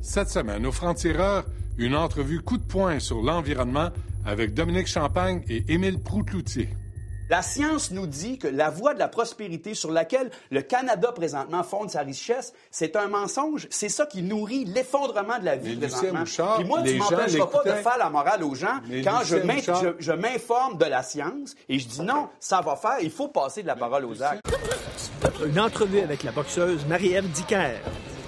Cette semaine, au Franc-Tireur, une entrevue coup de poing sur l'environnement avec Dominique Champagne et Émile Proutloutier. La science nous dit que la voie de la prospérité sur laquelle le Canada présentement fonde sa richesse, c'est un mensonge. C'est ça qui nourrit l'effondrement de la vie Mais présentement. Bouchard, Puis moi, les tu m'empêcheras pas de faire la morale aux gens Mais quand je m'informe de la science et je dis non, ça va faire, il faut passer de la parole aux actes. Une entrevue avec la boxeuse Marie-Ève Dicker.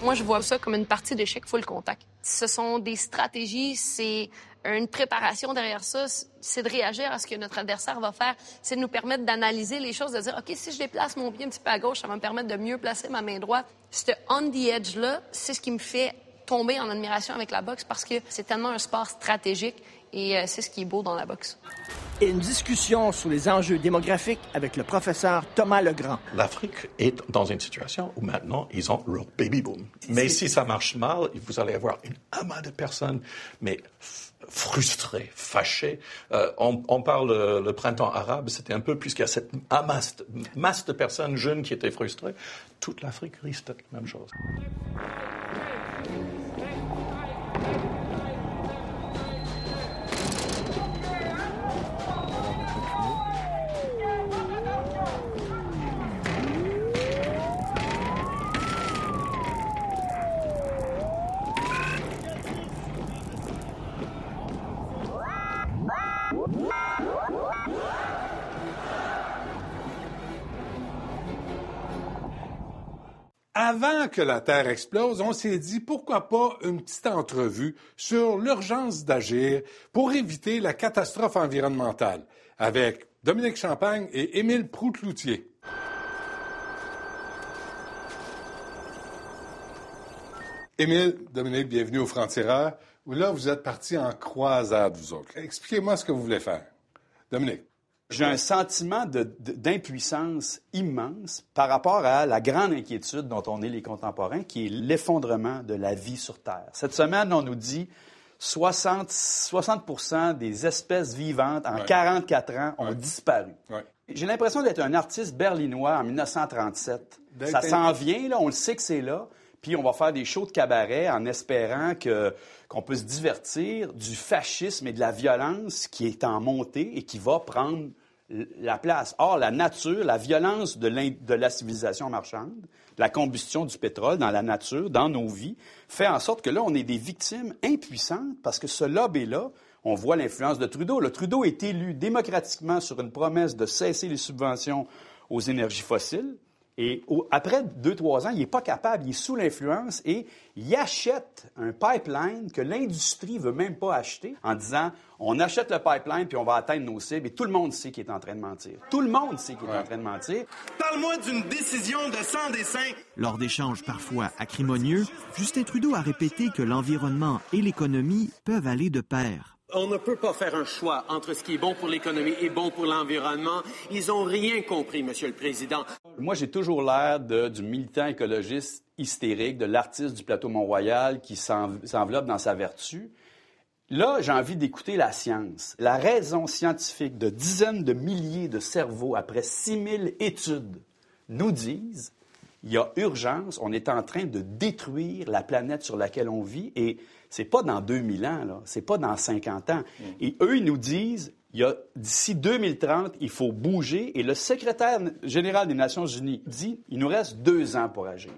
Moi, je vois ça comme une partie d'échec full contact. Ce sont des stratégies, c'est une préparation derrière ça, c'est de réagir à ce que notre adversaire va faire, c'est de nous permettre d'analyser les choses, de dire, OK, si je déplace mon pied un petit peu à gauche, ça va me permettre de mieux placer ma main droite. Ce on the edge-là, c'est ce qui me fait tomber en admiration avec la boxe parce que c'est tellement un sport stratégique et euh, c'est ce qui est beau dans la boxe. Et une discussion sur les enjeux démographiques avec le professeur Thomas Legrand. L'Afrique est dans une situation où maintenant ils ont leur baby boom. Mais si ça marche mal, vous allez avoir une amas de personnes, mais f- frustrées, fâchées. Euh, on, on parle euh, le printemps arabe, c'était un peu puisqu'il y a cette amas, de- masse de personnes jeunes qui étaient frustrées. Toute l'Afrique risque d'être la même chose. Avant que la Terre explose, on s'est dit pourquoi pas une petite entrevue sur l'urgence d'agir pour éviter la catastrophe environnementale avec Dominique Champagne et Émile Proutloutier. Émile, Dominique, bienvenue au Franc-Tireur, là, vous êtes partis en croisade, vous autres. Expliquez-moi ce que vous voulez faire. Dominique. J'ai un sentiment d'impuissance immense par rapport à la grande inquiétude dont on est les contemporains, qui est l'effondrement de la vie sur Terre. Cette semaine, on nous dit 60, 60 des espèces vivantes en Ouais. 44 ans ont Ouais. disparu. Ouais. J'ai l'impression d'être un artiste berlinois en 1937. D'être Ça s'en vient, là, on le sait que c'est là. Puis on va faire des shows de cabaret en espérant que qu'on peut se divertir du fascisme et de la violence qui est en montée et qui va prendre la place. Or, la nature, la violence de la civilisation marchande, la combustion du pétrole dans la nature, dans nos vies, fait en sorte que là, on est des victimes impuissantes parce que ce lobby-là, on voit l'influence de Trudeau. Le Trudeau est élu démocratiquement sur une promesse de cesser les subventions aux énergies fossiles. Et au- après deux, trois ans, il n'est pas capable, il est sous l'influence et il achète un pipeline que l'industrie ne veut même pas acheter en disant on achète le pipeline puis on va atteindre nos cibles. Et tout le monde sait qu'il est en train de mentir. Tout le monde sait qu'il est en train de mentir. Parle-moi d'une décision de sans dessin. Lors d'échanges parfois acrimonieux, Justin Trudeau a répété que l'environnement et l'économie peuvent aller de pair. On ne peut pas faire un choix entre ce qui est bon pour l'économie et bon pour l'environnement. Ils n'ont rien compris, Monsieur le Président. Moi, j'ai toujours l'air du militant écologiste hystérique, de l'artiste du plateau Mont-Royal qui s'en- s'enveloppe dans sa vertu. Là, j'ai envie d'écouter la science. La raison scientifique de dizaines de milliers de cerveaux après 6000 études nous disent il y a urgence, on est en train de détruire la planète sur laquelle on vit et c'est pas dans 2000 ans, là, c'est pas dans 50 ans. Et eux, ils nous disent il y a d'ici 2030, il faut bouger et le secrétaire général des Nations Unies dit il nous reste deux ans pour agir.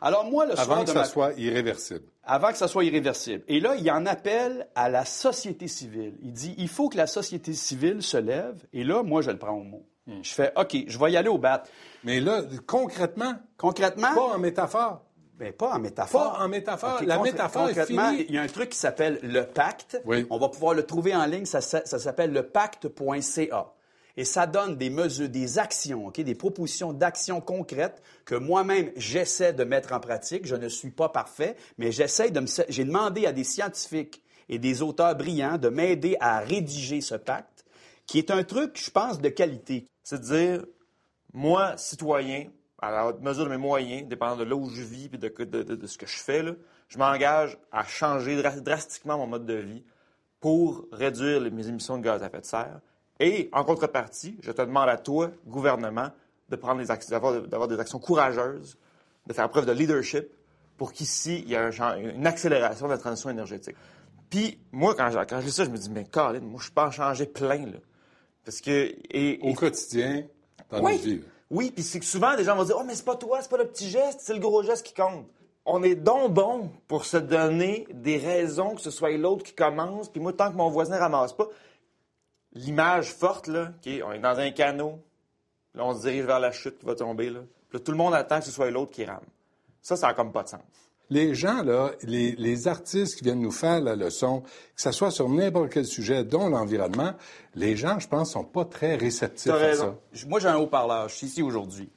Alors moi, le soir Avant que de ça ma- soit irréversible. avant que ça soit irréversible. Et là, il en appelle à la société civile. Il dit, il faut que la société civile se lève. Et là, moi, je le prends au mot. Hmm. Je fais, OK, je vais y aller au bat. Mais là, concrètement, Concrètement, pas en métaphore. Ben, pas en métaphore. Pas en métaphore. La métaphore est concrètement, finie. Il y a un truc qui s'appelle le pacte. Oui. On va pouvoir le trouver en ligne. Ça, ça- ça s'appelle le pacte.ca. Et ça donne des mesures, des actions, OK, des propositions d'actions concrètes que moi-même j'essaie de mettre en pratique. Je ne suis pas parfait, mais j'essaie de me. J'ai demandé à des scientifiques et des auteurs brillants de m'aider à rédiger ce pacte, qui est un truc, je pense, de qualité. c'est de dire, moi, citoyen, à la mesure de mes moyens, dépendant de là où je vis et de, de- de- de ce que je fais, là, je m'engage à changer dra- drastiquement mon mode de vie pour réduire les- mes émissions de gaz à effet de serre. Et en contrepartie, je te demande à toi, gouvernement, de prendre des actions, d'avoir, des actions courageuses, de faire preuve de leadership pour qu'ici, il y ait un une accélération de la transition énergétique. Puis, moi, quand quand j'ai ça, je me dis, mais Colin, moi, je peux en changer plein, là. Parce que. Et, Au et- quotidien, dans oui, notre vie. Oui, puis c'est que souvent, des gens vont dire, oh, mais c'est pas toi, c'est pas le petit geste, c'est le gros geste qui compte. On est donc bon pour se donner des raisons que ce soit l'autre qui commence, puis moi, tant que mon voisin ramasse pas, l'image forte, là, qui on est dans un canot, là, on se dirige vers la chute qui va tomber, là. Puis là, tout le monde attend que ce soit l'autre qui rame. Ça, ça n'a comme pas de sens. Les gens, là, les, les artistes qui viennent nous faire la leçon, que ce soit sur n'importe quel sujet, dont l'environnement, les gens, je pense, sont pas très réceptifs à ça. Moi, j'ai un haut-parleur. Je suis ici aujourd'hui.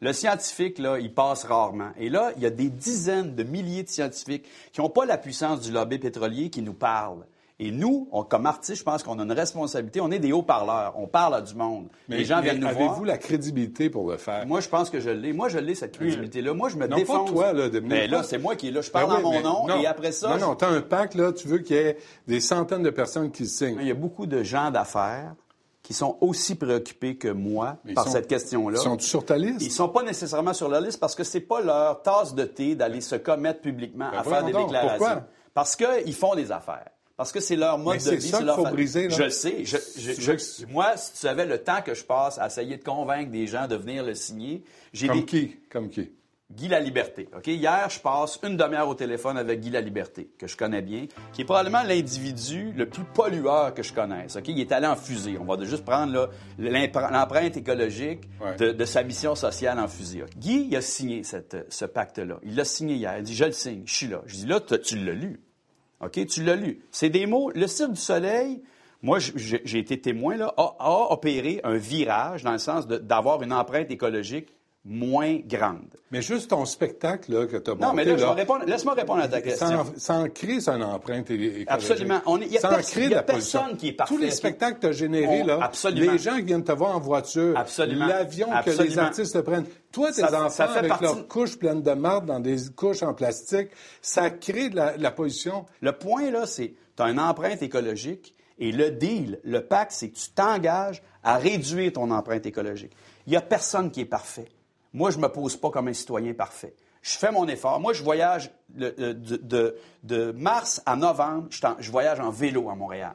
Le scientifique, là, il passe rarement. Et là, il y a des dizaines de milliers de scientifiques qui n'ont pas la puissance du lobby pétrolier qui nous parlent. Et nous, on- comme artistes, je pense qu'on a une responsabilité. On est des haut-parleurs. On parle à du monde. les gens viennent nous avez-vous voir. la crédibilité pour le faire? Moi, je pense que je l'ai. Moi, je l'ai, cette crédibilité-là. Moi, je me Non, défonce. pas toi, là, Dominique. Mais là, Pas- c'est moi qui est là. Je Ben parle oui, en mon nom. non. Et après ça, Non, non, t'as un pacte, là, tu veux qu'il y ait des centaines de personnes qui signent. il y a beaucoup de gens d'affaires qui sont aussi préoccupés que moi par sont- cette question-là. Ils sont sur ta liste? Ils sont pas nécessairement sur la liste parce que c'est pas leur tasse de thé d'aller se commettre publiquement Ben à faire des donc, déclarations. pourquoi? Parce qu'ils font des affaires. Parce que c'est leur mode Mais de c'est vie. ça qu'il leur faut fa- briser, là. Je le sais. Je- je- je- moi, si tu savais le temps que je passe à essayer de convaincre des gens de venir le signer, j'ai Comme des... qui? Comme qui? Guy Laliberté. OK? Hier, je passe une demi-heure au téléphone avec Guy Laliberté, que je connais bien, qui est probablement l'individu le plus pollueur que je connaisse. OK? Il est allé en fusée. On va de- juste prendre l'empreinte écologique Ouais. de, de sa mission sociale en fusée. Guy, il a signé cette- ce pacte-là. Il l'a signé hier. Il dit Je le signe, je suis là. Je dis Là, tu l'as lu. OK? Tu l'as lu. C'est des mots. Le Cirque du Soleil. Moi, j'ai été témoin, là, a, a opéré un virage dans le sens d'avoir une empreinte écologique moins grande. Mais juste ton spectacle là, que tu as Non, mais là, répondre. Laisse-moi répondre à ta question. sans, sans créer son empreinte écologique. Absolument. Il y a pers- personne qui est parfait, Tous les spectacles que tu as générés, là, absolument. les gens qui viennent te voir en voiture, l'avion que les artistes te prennent, toi, tes Ça- enfants ça avec partie- leurs couches pleines de marde dans des couches en plastique, ça crée de la, de la pollution. Le point, là, c'est tu as une empreinte écologique et le deal, le pacte, c'est que tu t'engages à réduire ton empreinte écologique. Il n'y a personne qui est parfait. Moi, je ne me pose pas comme un citoyen parfait. Je fais mon effort. Moi, je voyage le- de, mars à novembre, je, voyage en vélo à Montréal.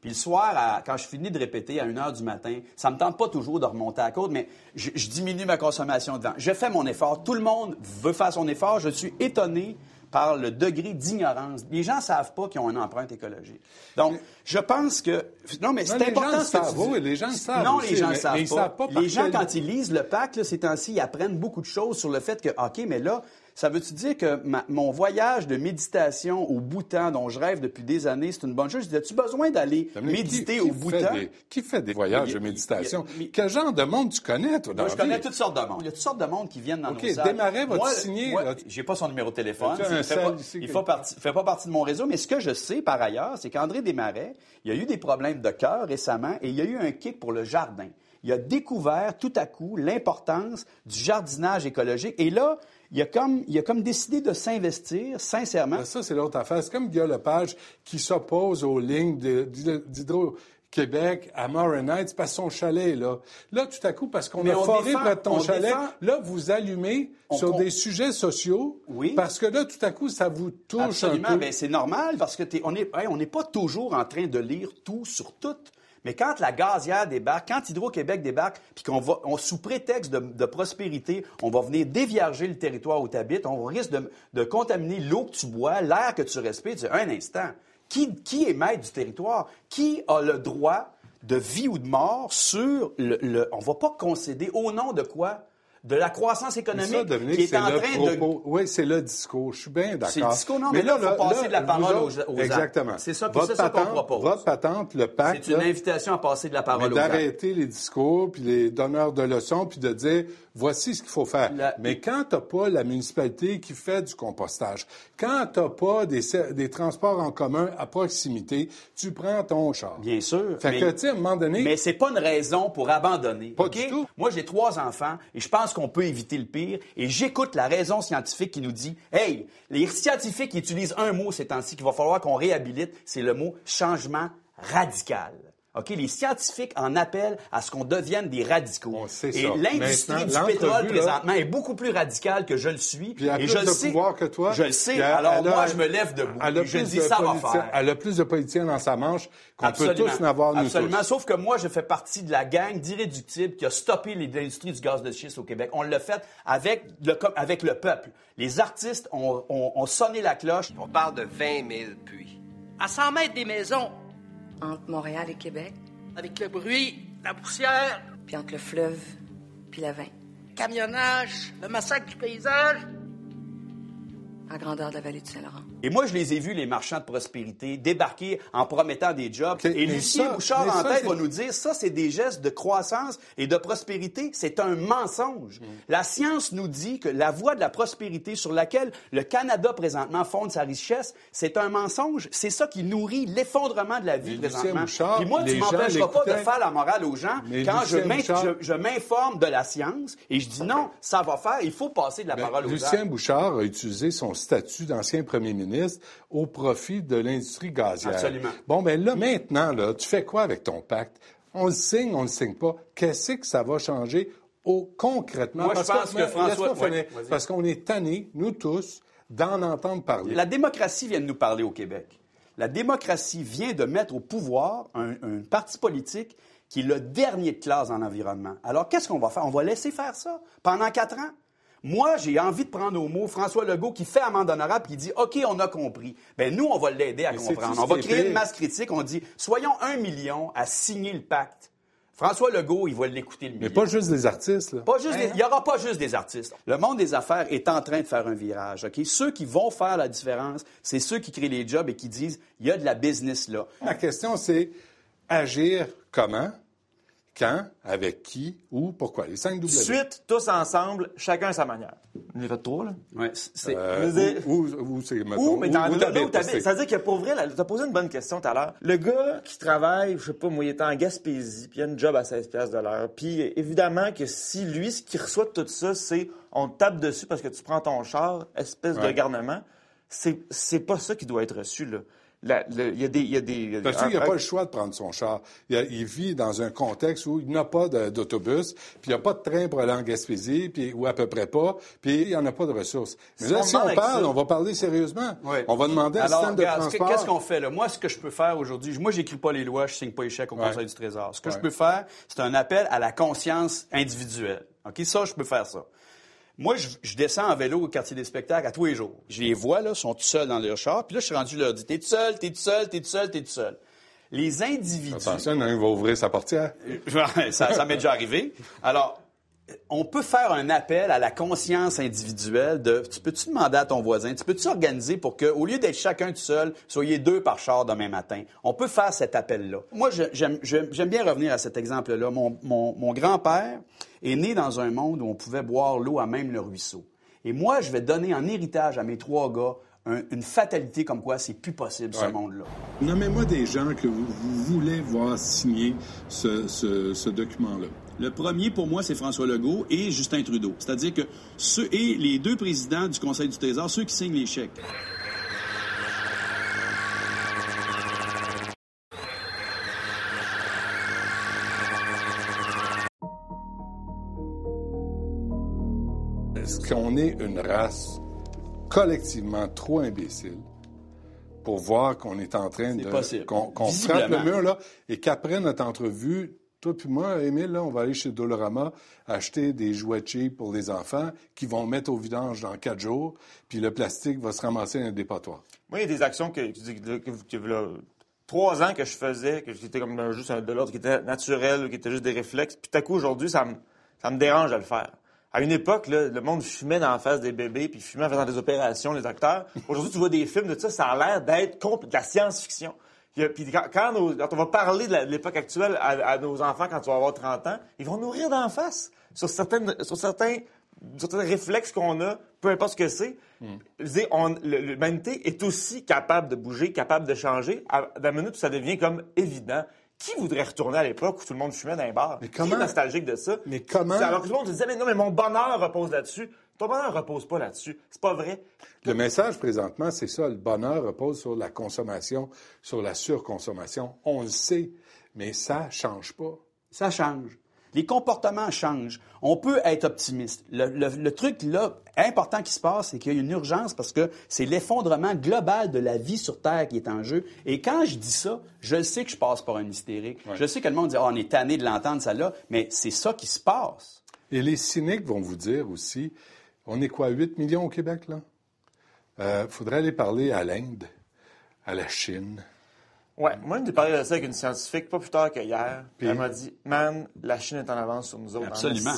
Puis le soir, quand je finis de répéter à 1 h du matin, ça me tente pas toujours de remonter à côte, mais je, je diminue ma consommation de vent. Je fais mon effort. Tout le monde veut faire son effort. Je suis étonné par le degré d'ignorance. Les gens savent pas qu'ils ont une empreinte écologique. Donc, je pense que... Non, mais c'est les important gens le ce que tu savent, dis. oui, les gens le savent Non, aussi, les gens le savent pas. savent pas par les gens, quand ils lisent le pacte, là, ces temps-ci, ils apprennent beaucoup de choses sur le fait que, OK, mais là, ça veut-tu dire que ma- mon voyage de méditation au Bhoutan, dont je rêve depuis des années, c'est une bonne chose? As-tu besoin d'aller méditer qui- au qui Bhoutan? fait des- qui fait des voyages y a- de méditation? y a- Quel genre de monde tu connais, toi, dans Moi, je connais toutes sortes de monde. Il y a toutes sortes de monde qui viennent dans OK, nos salles. Desmarais va te signer. J'ai pas son numéro de téléphone. Il fait sel pas, ici il que- fait partie- fait pas partie de mon réseau. Mais ce que je sais, par ailleurs, c'est qu'André Desmarais, il a eu des problèmes de cœur récemment et il a eu un kick pour le jardin. Il a découvert tout à coup l'importance du jardinage écologique. Et là, il a comme, il a comme décidé de s'investir sincèrement. Ben, Ça, c'est l'autre affaire. C'est comme Guillaume Lepage qui s'oppose aux lignes de- d'Hydro-Québec à Morin Heights parce que son chalet là. Là, tout à coup, parce qu'on a foré défend- près de ton on chalet, défend- là, vous allumez sur on- des sujets sociaux Oui. parce que là, tout à coup, ça vous touche Absolument. un peu. Ben, c'est normal parce que t'es- on n'est on n'est pas toujours en train de lire tout sur tout. Mais quand la gazière débarque, quand Hydro-Québec débarque, puis qu'on va, on, sous prétexte de, prospérité, on va venir dévierger le territoire où tu habites, on risque de, de contaminer l'eau que tu bois, l'air que tu respires. Tu un instant, qui, qui est maître du territoire? Qui a le droit de vie ou de mort sur le... le on va pas concéder au nom de quoi? De la croissance économique Ça, Dominique, qui est en train de. Oui, c'est le discours. Je suis bien d'accord. C'est le discours, non, mais là, il faut passer de la parole vous aux- aux. Exactement. C'est ça, Votre c'est ça qu'on propose. Votre patente, le pacte, C'est une là, invitation à passer de la mais parole aux d'arrêter les discours, puis les donneurs de leçons, puis de dire voici ce qu'il faut faire. La- Mais quand tu n'as pas la municipalité qui fait du compostage, quand tu n'as pas des, des transports en commun à proximité, tu prends ton char. Bien sûr. Fait mais, que, tu à un moment donné, mais c'est pas une raison pour abandonner. Pas du tout. Moi, j'ai trois enfants et je pense qu'on peut éviter le pire. Et j'écoute la raison scientifique qui nous dit Hey, les scientifiques utilisent un mot ces temps-ci qu'il va falloir qu'on réhabilite, c'est le mot changement radical. OK? Les scientifiques en appellent à ce qu'on devienne des radicaux. On sait et l'industrie du pétrole, là- présentement, est beaucoup plus radicale que je le suis. Puis elle a et plus je de le sais. pouvoir que toi. Je le sais. Alors, a- moi, je me lève debout. Elle a et je plus dis, de ça va politiciens- faire. Elle a plus de politiciens dans sa manche qu'on peut Absolument. tous en avoir, nous Absolument. tous. Sauf que moi, je fais partie de la gang d'irréductibles qui a stoppé l'industrie du gaz de schiste au Québec. On l'a fait avec le, com- avec le peuple. Les artistes ont, ont- ont sonné la cloche. On parle de 20 000 puits. À 100 mètres des maisons, Entre Montréal et Québec, avec le bruit, la poussière, puis entre le fleuve puis la vin, camionnage, le massacre du paysage. à grandeur de la vallée du Saint-Laurent. Et moi, je les ai vus, les marchands de prospérité, débarquer en promettant des jobs. Et Lucien Bouchard, en tête, va nous dire, ça, c'est des gestes de croissance et de prospérité. C'est un mensonge. Mm. La science nous dit que la voie de la prospérité sur laquelle le Canada présentement fonde sa richesse, c'est un mensonge. C'est ça qui nourrit l'effondrement de la vie Mais Lucien présentement. Bouchard, Puis moi, tu m'empêcheras pas de faire la morale aux gens Mais quand Lucien je m'informe de la science et je dis non, ça va faire, il faut passer de la Ben, parole aux gens. Lucien Bouchard a utilisé son statut d'ancien premier ministre au profit de l'industrie gazière. Absolument. Bon, ben là, maintenant, là, tu fais quoi avec ton pacte? On le signe, on le signe pas. Qu'est-ce que ça va changer? Au, concrètement? Moi, je Parce pense que mais François- parce qu'on est tannés, nous tous, d'en entendre parler. La démocratie vient de nous parler au Québec. La démocratie vient de mettre au pouvoir un, un parti politique qui est le dernier de classe en environnement. Alors, qu'est-ce qu'on va faire? On va laisser faire ça pendant quatre ans? Moi, j'ai envie de prendre au mot François Legault qui fait amende honorable qui dit OK, on a compris. Ben nous, on va l'aider à Mais comprendre. On va créer une masse critique. On dit soyons un million à signer le pacte. François Legault, il va l'écouter le Mais million. pas juste des artistes, là. Pas juste des- Il n'y aura pas juste des artistes. Le monde des affaires est en train de faire un virage. ok? Ceux qui vont faire la différence, c'est ceux qui créent les jobs et qui disent il y a de la business là. La question, c'est agir comment, quand, avec qui, où, pourquoi. Les 5 W. Suite, tous ensemble, chacun à sa manière. On est fait trois, là. Ouais, c'est- Euh, où, où, où c'est, mettons, Où, mais dans où Ça veut dire que pour vrai, tu as posé une bonne question tout à l'heure. Le gars qui travaille, je sais pas, moi, il est en Gaspésie, puis il a une job à 16 pièces de l'heure. Puis évidemment que si lui, ce qu'il reçoit de tout ça, c'est on te tape dessus parce que tu prends ton char, espèce de garnement, c'est c'est pas ça qui doit être reçu, là. La- le- Il y a des... Y a des Parce qu'il n'a pas le choix de prendre son char. Il, a- il vit dans un contexte où il n'a pas d'autobus, puis il n'y a pas de train pour aller en Gaspésie, puis, ou à peu près pas, puis il n'y en a pas de ressources. Mais là, si on parle, ça- on va parler sérieusement. Oui. On va demander à un Alors, système de regarde, transport. qu'est-ce qu'on fait là? Moi, ce que je peux faire aujourd'hui, moi, j'écris pas les lois, je signe pas les chèques au Ouais. Conseil du Trésor. Ce que Ouais. je peux faire, c'est un appel à la conscience individuelle. OK? Ça, je peux faire ça. Moi, je, je descends en vélo au quartier des spectacles à tous les jours. Je les vois, là, sont tout seuls dans leur char. Puis là, je suis rendu leur dire, t'es tout seul, t'es tout seul, t'es tout seul, t'es tout seul. Les individus... Attention, a un va ouvrir sa portière. ça ça m'est déjà arrivé. Alors, on peut faire un appel à la conscience individuelle de tu peux-tu demander à ton voisin, tu peux-tu organiser pour que, au lieu d'être chacun tout seul, soyez deux par char demain matin? On peut faire cet appel-là. Moi, j'aime bien revenir à cet exemple-là. Mon, mon- mon grand-père est né dans un monde où on pouvait boire l'eau à même le ruisseau. Et moi, je vais donner en héritage à mes trois gars un- une fatalité comme quoi c'est plus possible, ce monde-là. Nommez-moi des gens que vous, voulez voir signer ce, document-là. Le premier, pour moi, c'est François Legault et Justin Trudeau. C'est-à-dire que ceux, et les deux présidents du Conseil du Trésor, ceux qui signent les chèques. Est-ce qu'on est une race collectivement trop imbécile pour voir qu'on est en train C'est de... possible. qu'on frappe le mur, là, et qu'après notre entrevue, toi puis moi, Émile, là, on va aller chez Dolorama acheter des jouets cheap pour les enfants qui vont mettre au vidange dans quatre jours, puis le plastique va se ramasser dans un dépotoir. Moi, il y a des actions que, que, que, que- là, trois ans que je faisais, que j'étais comme juste de l'ordre qui était naturel, qui était juste des réflexes. Puis tout à coup, aujourd'hui, ça me, ça me dérange de le faire. À une époque, le monde fumait dans la face des bébés, puis fumait en faisant des opérations, les acteurs. Aujourd'hui, tu vois des films de ça, ça a l'air d'être de la science-fiction. A- Puis quand, quand nos- quand on va parler de l'époque actuelle à, à nos enfants quand tu vas avoir 30 ans, ils vont nous rire d'en face sur, certaines, sur certains, certains réflexes qu'on a, peu importe ce que c'est. Le- L'humanité est aussi capable de bouger, capable de changer, la minute où ça devient comme évident. Qui voudrait retourner à l'époque où tout le monde fumait dans les bars? Mais Qui comment? est nostalgique de ça? Mais comment? Alors que tout le monde se disait, mais non, mais mon bonheur repose là-dessus. Ton bonheur repose pas là-dessus. C'est pas vrai. Le message présentement, c'est ça. Le bonheur repose sur la consommation, sur la surconsommation. On le sait. Mais ça change pas. Ça change. Les comportements changent. On peut être optimiste. Le, le- le truc là, important qui se passe, c'est qu'il y a une urgence parce que c'est l'effondrement global de la vie sur Terre qui est en jeu. Et quand je dis ça, je le sais que je passe par un hystérique. Je sais que le monde dit, Ah, on est tanné de l'entendre, ça là, mais c'est ça qui se passe. Et les cyniques vont vous dire aussi, on est quoi, 8 millions au Québec, là? Il faudrait aller parler à l'Inde, à la Chine. Ouais, moi, j'ai parlé de ça avec une scientifique pas plus tard qu'hier. Puis- Elle m'a dit, man, la Chine est en avance sur nous autres. en Absolument.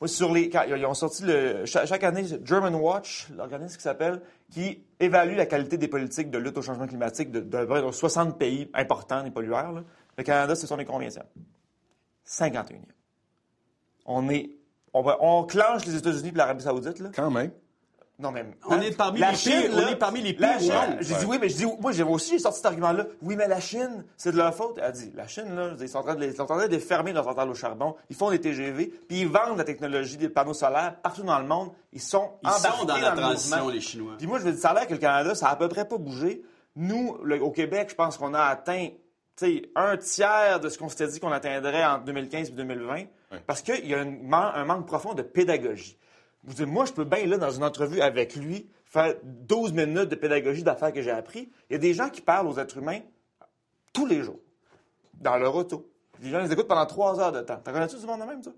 Moi, sur les, quand ils ont sorti le, chaque, chaque année, German Watch, l'organisme qui s'appelle, qui évalue la qualité des politiques de lutte au changement climatique de, de, de 60 pays importants, des pollueurs. là. Le Canada, c'est son est combien 51e. On est, on, va, on clenche les États-Unis et l'Arabie Saoudite, là. Quand même. Non, mais. On est parmi la les Chine, pires- on là, est parmi les la Chine. J'ai dit oui, mais je dis, moi, j'ai aussi sorti cet argument-là. Oui, mais la Chine, c'est de leur faute. Elle a dit, la Chine, là, ils sont en train de, les- ils sont en train de fermer leurs centrales au charbon. Ils font des TGV, puis ils vendent la technologie des panneaux solaires partout dans le monde. Ils sont Ils sont embarqués dans la le transition, mouvement. les Chinois. Puis moi, je veux dire, ça a l'air que le Canada, ça a à peu près pas bougé. Nous, le- au Québec, je pense qu'on a atteint tu sais, un tiers de ce qu'on s'était dit qu'on atteindrait en 2015 et 2020, parce qu'il y a un, man- un manque profond de pédagogie. Vous dites, moi, je peux bien, là, dans une entrevue avec lui, faire 12 minutes de pédagogie d'affaires que j'ai appris. Il y a des gens qui parlent aux êtres humains tous les jours, dans leur auto. Les gens les écoutent pendant trois heures de temps. T'en connais-tu du monde de même, ça?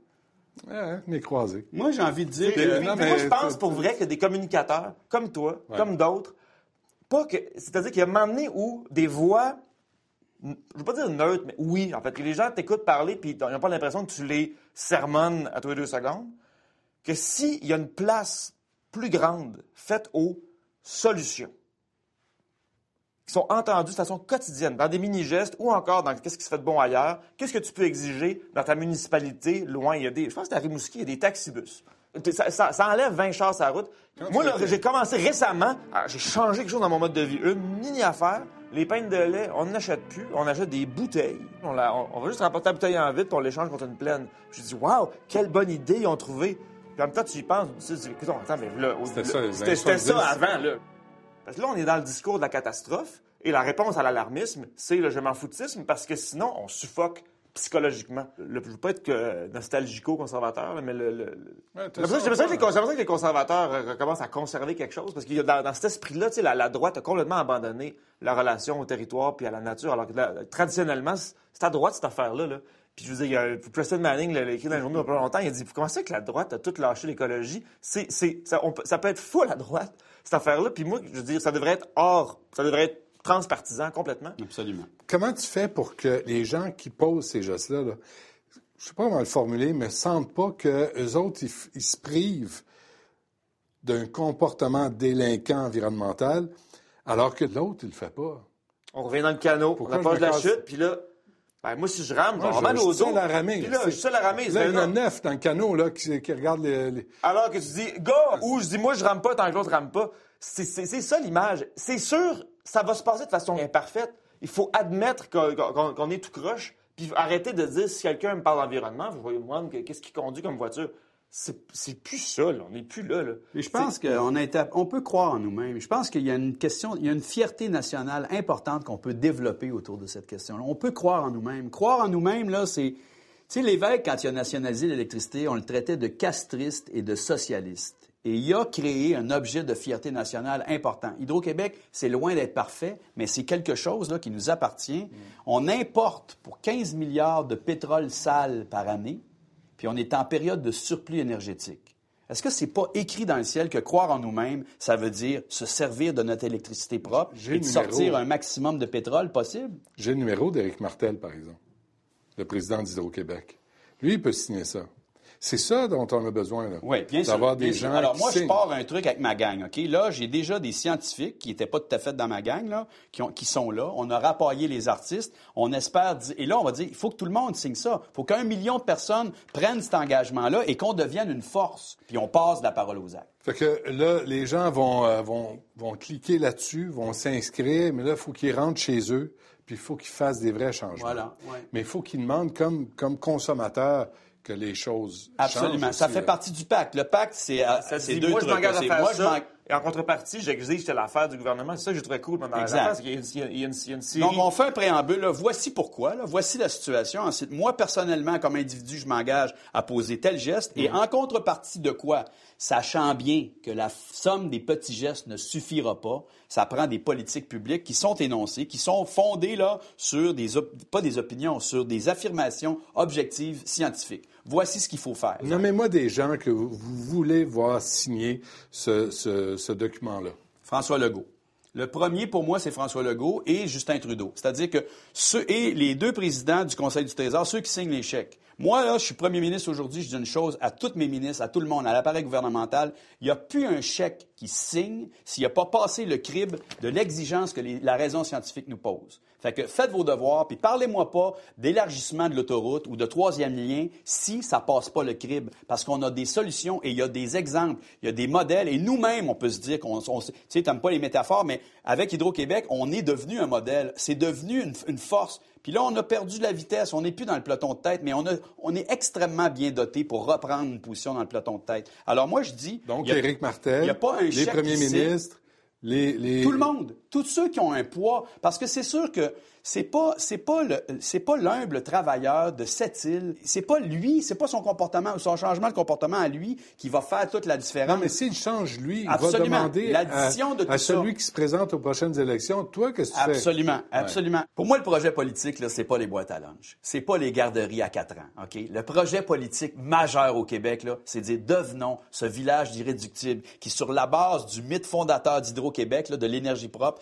Ouais, les croisés. Moi, j'ai envie de dire que... non, moi, je pense pour vrai que des communicateurs, comme toi, Ouais. comme d'autres, pas que. C'est-à-dire qu'il y a un moment donné où des voix, je veux pas dire neutres, mais oui, en fait, que les gens t'écoutent parler puis ils n'ont pas l'impression que tu les sermonnes à tous les deux secondes, que s'il y a une place plus grande faite aux solutions, qui sont entendues de façon quotidienne, dans des mini-gestes ou encore dans qu'est-ce qui se fait de bon ailleurs, qu'est-ce que tu peux exiger dans ta municipalité, loin, il y a des... Je pense que à Rimouski, il y a des taxibus. Ça, ça- ça enlève 20 chars sur la route. Moi, j'ai commencé récemment, ah, j'ai changé quelque chose dans mon mode de vie. Une mini-affaire, les pains de lait, on n'achète plus, on achète des bouteilles. On, la- on- on va juste rapporter la bouteille en vide, puis on l'échange contre une pleine. Je dis, waouh, quelle bonne idée ils ont trouvé. Puis en même temps, tu y penses, tu dis, écoute, attends, mais là, au- C'était ça, ça 70. avant, là. Parce que là, on est dans le discours de la catastrophe, et la réponse à l'alarmisme, c'est le je m'en foutisme, parce que sinon, on suffoque psychologiquement. Le, je veux pas être que nostalgico-conservateur, là, mais le... le- Ouais, ça, ça, ça que les, ça que conservateurs euh, recommencent à conserver quelque chose, parce qu'il y a dans, dans cet esprit-là, la, la droite a complètement abandonné la relation au territoire puis à la nature, alors que là, traditionnellement, c'est à droite cette affaire-là. Là. Puis je veux dire, il y a Preston Manning l'a écrit dans le journal il y a pas longtemps, il a dit comment c'est que la droite a tout lâché l'écologie? C'est, ça, ça peut être fou la droite cette affaire-là. Puis moi, je veux dire, ça devrait être hors, ça devrait être transpartisan complètement. Absolument. Comment tu fais pour que les gens qui posent ces gestes-là, là, je sais pas comment le formuler, mais sentent pas que eux autres, ils, se privent d'un comportement délinquant environnemental, alors que l'autre, il le fait pas? On revient dans le canot, Pourquoi on approche de la casse- chute, puis là, ben, moi, si je rame, Moi, je vais je- mal je au suis dos. seul à ramer. Puis là, je suis seul à ramer. Là, il y en a neuf dans le canot là, qui, qui regardent les, les- Alors que tu dis, gars, ou je dis, moi, je rame pas tant que l'autre rame pas. C'est ça l'image. C'est sûr, ça va se passer de façon imparfaite. Il faut admettre qu'on est tout croche, puis arrêter de dire, si quelqu'un me parle d'environnement, vous voyez, moi, que- qu'est-ce qu'il conduit comme voiture? C'est plus ça, là. On n'est plus là, là. Mais je pense qu'on on peut croire en nous-mêmes. Je pense qu'il y a une question, il y a une fierté nationale importante qu'on peut développer autour de cette question-là. On peut croire en nous-mêmes. Croire en nous-mêmes, là, c'est, tu sais, l'évêque, quand il a nationalisé l'électricité, on le traitait de castriste et de socialiste. Et il a créé un objet de fierté nationale important. Hydro-Québec, c'est loin d'être parfait, mais c'est quelque chose là, qui nous appartient. On importe pour 15 milliards de pétrole sale par année, puis on est en période de surplus énergétique. Est-ce que c'est pas écrit dans le ciel que croire en nous-mêmes, ça veut dire se servir de notre électricité propre et de sortir un maximum de pétrole possible? J'ai le numéro d'Éric Martel, par exemple, le président d'Hydro-Québec. Lui, il peut signer ça. C'est ça dont on a besoin, là. Oui, bien sûr. D'avoir bien des sûr. gens Alors, qui moi, je pars un truc avec ma gang, OK? Là, j'ai déjà des scientifiques qui n'étaient pas tout à fait dans ma gang, là, qui, ont- qui sont là. On a rappaillé les artistes. On espère... Et là, on va dire, il faut que tout le monde signe ça. Il faut qu'un million de personnes prennent cet engagement-là et qu'on devienne une force. Puis on passe de la parole aux actes. Fait que là, les gens vont, euh, vont, vont cliquer là-dessus, vont s'inscrire, mais là, il faut qu'ils rentrent chez eux, puis il faut qu'ils fassent des vrais changements. Voilà, ouais. Mais il faut qu'ils demandent, comme, comme consommateurs, que les choses Absolument. changent Ça aussi, fait là. partie du pacte. Le pacte, c'est euh, deux moi, je trucs. m'engage à faire moi, je ça, Et en contrepartie, j'exige telle affaire du gouvernement. C'est ça que j'ai trouvé cool dans il il il y a une série. Donc, on fait un préambule. là. Voici pourquoi. là. Voici la situation. Ensuite, moi, personnellement, comme individu, je m'engage à poser tel geste. Et en contrepartie de quoi? Sachant bien que la somme des petits gestes ne suffira pas, ça prend des politiques publiques qui sont énoncées, qui sont fondées là, sur des, pas des opinions, sur des affirmations objectives scientifiques. Voici ce qu'il faut faire. Nommez-moi des gens que vous, vous voulez voir signer ce, ce- ce document-là. François Legault. Le premier, pour moi, c'est François Legault et Justin Trudeau. C'est-à-dire que ceux, et les deux présidents du Conseil du Trésor, ceux qui signent les chèques. Moi, là, je suis premier ministre aujourd'hui, je dis une chose à tous mes ministres, à tout le monde, à l'appareil gouvernemental. Il n'y a plus un chèque qui signe s'il n'y a pas passé le crible de l'exigence que la raison scientifique nous pose. Fait que faites vos devoirs, puis parlez-moi pas d'élargissement de l'autoroute ou de troisième lien si ça passe pas le crible. Parce qu'on a des solutions et il y a des exemples, il y a des modèles. Et nous-mêmes, on peut se dire qu'on... on- Tu sais, pas les métaphores, mais avec Hydro-Québec, on est devenu un modèle. C'est devenu une force. Puis là, on a perdu de la vitesse. On n'est plus dans le peloton de tête, mais on, a- on est extrêmement bien doté pour reprendre une position dans le peloton de tête. Alors moi, je dis... Donc, Éric Martel, il y a pas un les premiers ministres, les, les- Tout le monde, tous ceux qui ont un poids, parce que c'est sûr que c'est pas c'est pas le c'est pas l'humble travailleur de cette île, c'est pas lui, c'est pas son comportement ou son changement de comportement à lui qui va faire toute la différence. Non, mais s'il change, lui, il va Absolument. demander L'addition de tout à ça. celui qui se présente aux prochaines élections, toi, qu'est-ce que tu fais? Absolument, absolument. Pour moi, le projet politique, là, c'est pas les boîtes à lunch. C'est pas les garderies à quatre ans, OK? Le projet politique majeur au Québec, là, c'est de dire devenons ce village d'irréductibles qui, sur la base du mythe fondateur d'Hydro-Québec, de l'énergie propre,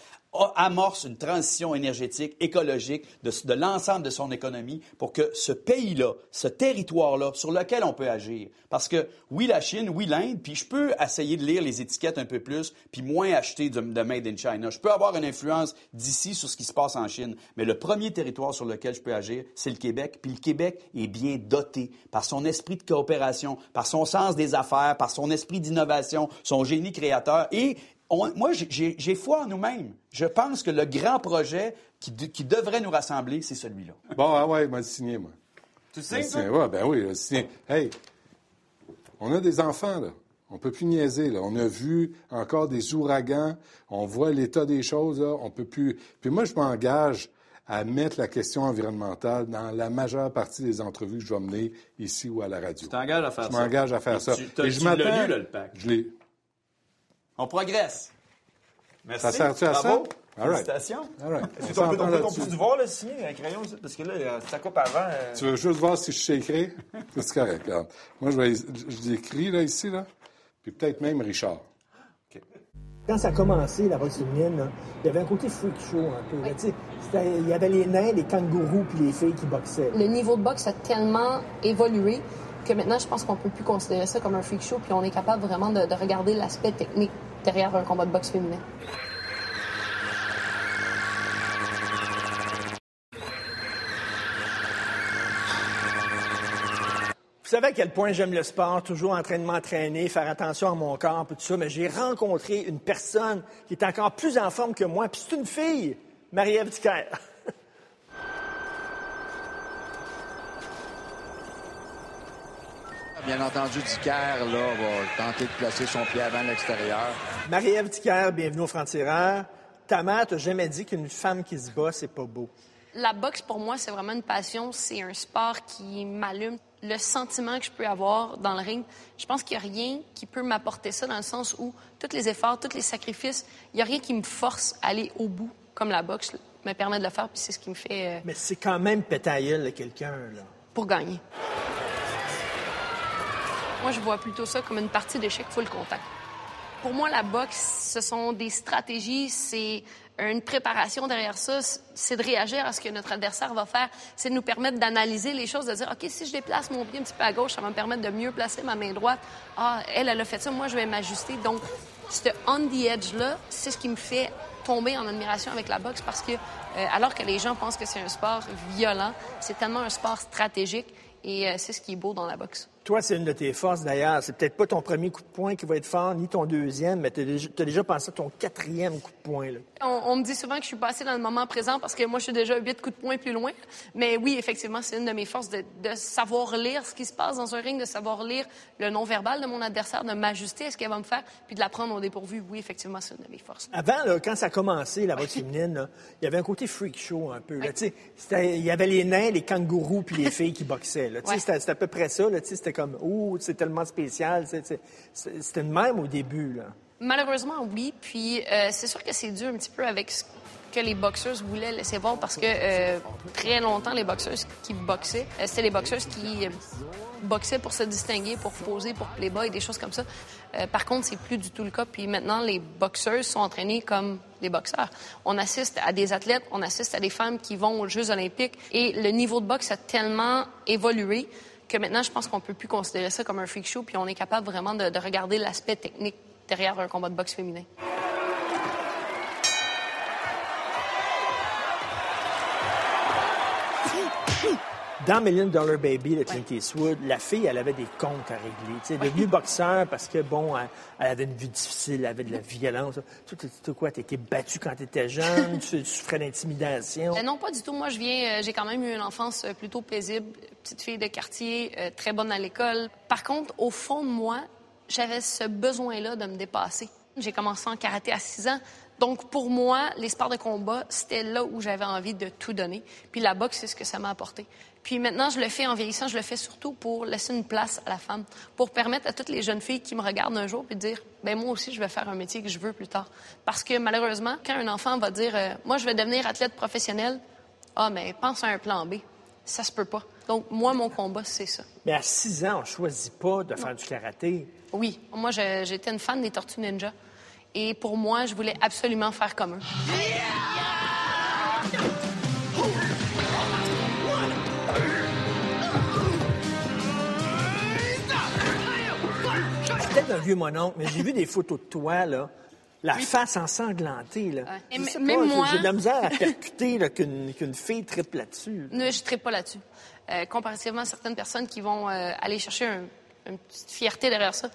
amorce une transition énergétique, écologique de, de l'ensemble de son économie pour que ce pays-là, ce territoire-là, sur lequel on peut agir. Parce que oui, la Chine, oui, l'Inde, puis je peux essayer de lire les étiquettes un peu plus, puis moins acheter de, de Made in China. Je peux avoir une influence d'ici sur ce qui se passe en Chine. Mais le premier territoire sur lequel je peux agir, c'est le Québec. Puis le Québec est bien doté par son esprit de coopération, par son sens des affaires, par son esprit d'innovation, son génie créateur. Et on- moi, j'ai- foi en nous-mêmes. Je pense que le grand projet qui, de- qui devrait nous rassembler, c'est celui-là. Bon, ah ouais, il m'a signé, moi. Tu sais, signé. Ouais, ben oui, il signé. Hey, on a des enfants, là. On peut plus niaiser, là. On a vu encore des ouragans. On voit l'état des choses, là. On peut plus. Puis moi, je m'engage à mettre la question environnementale dans la majeure partie des entrevues que je vais mener ici ou à la radio. Tu t'engages à faire Je ça. m'engage à faire Et ça. tu- Et je m'attends. Je l'ai. On progresse. Merci. Ça sert-tu à ça? Bravo. All right. Félicitations. All right. Est-ce On que t'as- on peut- on voir le signer un crayon? Parce que là, ça coupe avant. euh, Tu veux juste voir si je sais écrire? C'est correct, regarde. Moi, je vais, je l'écris, là, ici, là. Puis peut-être même Richard. Quand ça a commencé, la féminine, là, il y avait un côté freak show un peu. là, tu sais, c'était- Il y avait les nains, les kangourous puis les filles qui boxaient. Le niveau de boxe a tellement évolué que maintenant, je pense qu'on peut plus considérer ça comme un freak show, puis on est capable vraiment de, de regarder l'aspect technique derrière un combat de boxe féminin. Vous savez à quel point j'aime le sport, toujours en train de m'entraîner, faire attention à mon corps, tout ça, mais j'ai rencontré une personne qui est encore plus en forme que moi, puis c'est une fille, Marie-Ève. Bien entendu, Dicker, là, va tenter de placer son pied avant l'extérieur. Marie-Ève Dicker, bienvenue au Franc-Tireur. Ta mère t'a jamais dit qu'une femme qui se bat, c'est pas beau. La boxe, pour moi, c'est vraiment une passion. C'est un sport qui m'allume. Le sentiment que je peux avoir dans le ring, je pense qu'il n'y a rien qui peut m'apporter ça dans le sens où tous les efforts, tous les sacrifices, il n'y a rien qui me force à aller au bout, comme la boxe me permet de le faire, puis c'est ce qui me fait euh, Mais c'est quand même pétaïle de quelqu'un, là. pour gagner. Moi, je vois plutôt ça comme une partie d'échec full contact. Pour moi, la boxe, ce sont des stratégies, c'est une préparation derrière ça, c'est de réagir à ce que notre adversaire va faire, c'est de nous permettre d'analyser les choses, de dire, OK, si je déplace mon pied un petit peu à gauche, ça va me permettre de mieux placer ma main droite. Ah, elle, elle a fait ça, moi, je vais m'ajuster. Donc, ce on the edge-là, c'est ce qui me fait tomber en admiration avec la boxe parce que, euh, alors que les gens pensent que c'est un sport violent, c'est tellement un sport stratégique et euh, c'est ce qui est beau dans la boxe. Toi, c'est une de tes forces d'ailleurs. C'est peut-être pas ton premier coup de poing qui va être fort, ni ton deuxième, mais tu as déjà, t'as déjà pensé à ton quatrième coup de poing. Là. On, on me dit souvent que je suis passée dans le moment présent parce que moi, je suis déjà huit coups de poing plus loin. Mais oui, effectivement, c'est une de mes forces de, de savoir lire ce qui se passe dans un ring, de savoir lire le non-verbal de mon adversaire, de m'ajuster à ce qu'elle va me faire, puis de la prendre au dépourvu. Oui, effectivement, c'est une de mes forces. Avant, là, quand ça a commencé, la boxe féminine, il y avait un côté freak show un peu. Il y avait les nains, les kangourous, puis les filles qui boxaient. Ouais. C'était à peu près ça. C'était comme, ouh, c'est tellement spécial. C'était le même au début. Malheureusement, oui. Puis euh, c'est sûr que c'est dû un petit peu avec ce que les boxeuses voulaient laisser voir parce que euh, très longtemps, les boxeuses qui boxaient, euh, c'était les boxeuses qui boxaient pour se distinguer, pour poser, pour playboy, des choses comme ça. Par contre, c'est plus du tout le cas. Puis maintenant, les boxeuses sont entraînées comme des boxeurs. On assiste à des athlètes, on assiste à des femmes qui vont aux Jeux olympiques et le niveau de boxe a tellement évolué que maintenant, je pense qu'on peut plus considérer ça comme un freak show, puis on est capable vraiment de, de regarder l'aspect technique derrière un combat de boxe féminin. Dans Million Dollar Baby de Clint Eastwood, la fille, elle avait des comptes à régler. Sais, Elle est devenue boxeur parce que, bon, elle, elle avait une vie difficile, elle avait de la violence. Tu tu- quoi, été battue quand t'étais jeune, tu, tu souffrais d'intimidation? Euh, non, pas du tout. Moi, je viens, euh, j'ai quand même eu une enfance euh, plutôt paisible, petite fille de quartier, euh, très bonne à l'école. Par contre, au fond de moi, j'avais ce besoin-là de me dépasser. J'ai commencé en karaté à 6 ans. Donc, pour moi, les sports de combat, c'était là où j'avais envie de tout donner. Puis la boxe, c'est ce que ça m'a apporté. Puis maintenant, je le fais en vieillissant, je le fais surtout pour laisser une place à la femme, pour permettre à toutes les jeunes filles qui me regardent un jour puis dire, ben moi aussi, je vais faire un métier que je veux plus tard. Parce que malheureusement, quand un enfant va dire, euh, moi, je vais devenir athlète professionnel, ah, mais pense à un plan B. Ça se peut pas. Donc, moi, mon combat, c'est ça. Mais à 6 ans, on choisit pas de faire du karaté. Oui, moi, j'étais une fan des Tortues Ninja. Et pour moi, je voulais absolument faire comme eux. C'est peut-être un vieux mononcle, mais j'ai vu des photos de toi, là. La face ensanglantée, là. M- sais même pas, moi- J'ai de la misère à percuter là, qu'une qu'une fille triple là-dessus. Ne, je ne pas là-dessus. Euh, comparativement à certaines personnes qui vont euh, aller chercher un- une petite fierté derrière ça.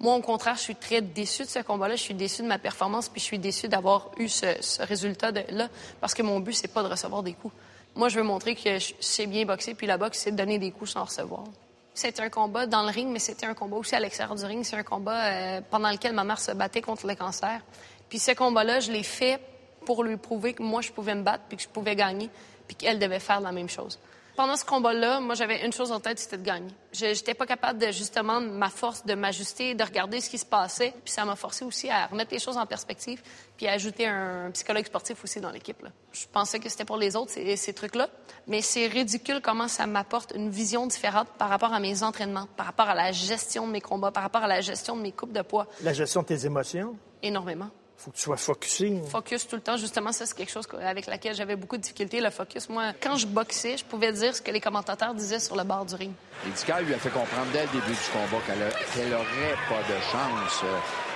Moi, au contraire, je suis très déçue de ce combat-là. Je suis déçue de ma performance, puis je suis déçue d'avoir eu ce, résultat-là, parce que mon but, c'est pas de recevoir des coups. Moi, je veux montrer que je sais bien boxer, puis la boxe, c'est de donner des coups sans recevoir. C'était un combat dans le ring, mais c'était un combat aussi à l'extérieur du ring. C'est un combat euh, pendant lequel ma mère se battait contre le cancer. Puis ce combat-là, je l'ai fait pour lui prouver que moi, je pouvais me battre, puis que je pouvais gagner, puis qu'elle devait faire la même chose. Pendant ce combat-là, moi, j'avais une chose en tête, c'était de gagner. Je n'étais pas capable de, justement, ma force de m'ajuster, de regarder ce qui se passait. Puis ça m'a forcé aussi à remettre les choses en perspective, puis à ajouter un psychologue sportif aussi dans l'équipe. Je pensais que c'était pour les autres, ces, ces trucs-là. Mais c'est ridicule comment ça m'apporte une vision différente par rapport à mes entraînements, par rapport à la gestion de mes combats, par rapport à la gestion de mes coupes de poids. La gestion de tes émotions, Énormément faut que tu sois focusé. focus tout le temps. Justement, ça, c'est quelque chose avec laquelle j'avais beaucoup de difficultés, le focus. Moi, quand je boxais, je pouvais dire ce que les commentateurs disaient sur le bord du ring. Médical lui a fait comprendre dès le début du combat qu'elle a- qu'elle aurait pas de chance.